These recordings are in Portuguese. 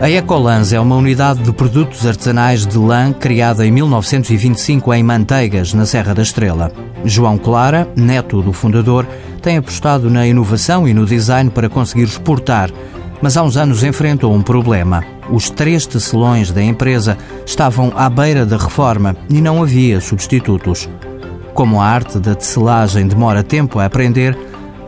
A Ecolans é uma unidade de produtos artesanais de lã criada em 1925 em Manteigas, na Serra da Estrela. João Clara, neto do fundador, tem apostado na inovação e no design para conseguir exportar, mas há uns anos enfrentou um problema. Os três tecelões da empresa estavam à beira da reforma e não havia substitutos. Como a arte da tecelagem demora tempo a aprender,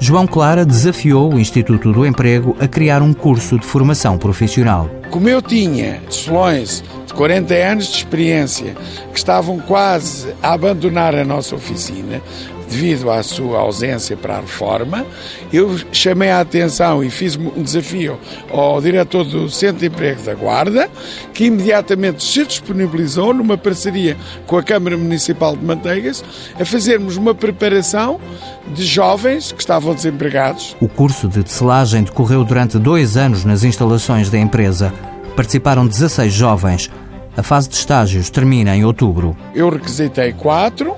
João Clara desafiou o Instituto do Emprego a criar um curso de formação profissional. Como eu tinha tecelões de 40 anos de experiência que estavam quase a abandonar a nossa oficina, devido à sua ausência para a reforma, eu chamei a atenção e fiz um desafio ao diretor do Centro de Emprego da Guarda, que imediatamente se disponibilizou numa parceria com a Câmara Municipal de Manteigas a fazermos uma preparação de jovens que estavam desempregados. O curso de tecelagem decorreu durante dois anos nas instalações da empresa. Participaram 16 jovens. A fase de estágios termina em outubro. Eu requisitei quatro,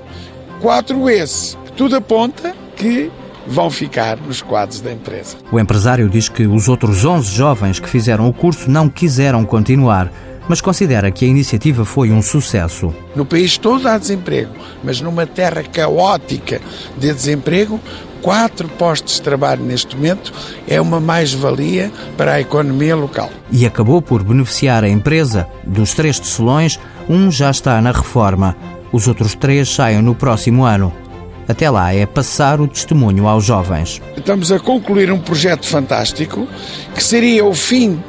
quatro esse tudo aponta que vão ficar nos quadros da empresa. O empresário diz que os outros 11 jovens que fizeram o curso não quiseram continuar, mas considera que a iniciativa foi um sucesso. No país todo há desemprego, mas numa terra caótica de desemprego, quatro postos de trabalho neste momento é uma mais-valia para a economia local. E acabou por beneficiar a empresa. Dos três tecelões, um já está na reforma. Os outros três saem no próximo ano. Até lá é passar o testemunho aos jovens. Estamos a concluir um projeto fantástico que seria o fim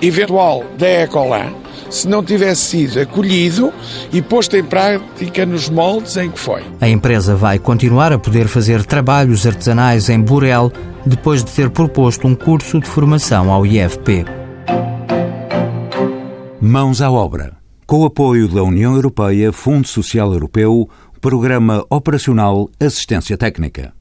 eventual da Ecolan se não tivesse sido acolhido e posto em prática nos moldes em que foi. A empresa vai continuar a poder fazer trabalhos artesanais em Burel depois de ter proposto um curso de formação ao IFP. Mãos à obra. Com o apoio da União Europeia, Fundo Social Europeu, Programa Operacional Assistência Técnica.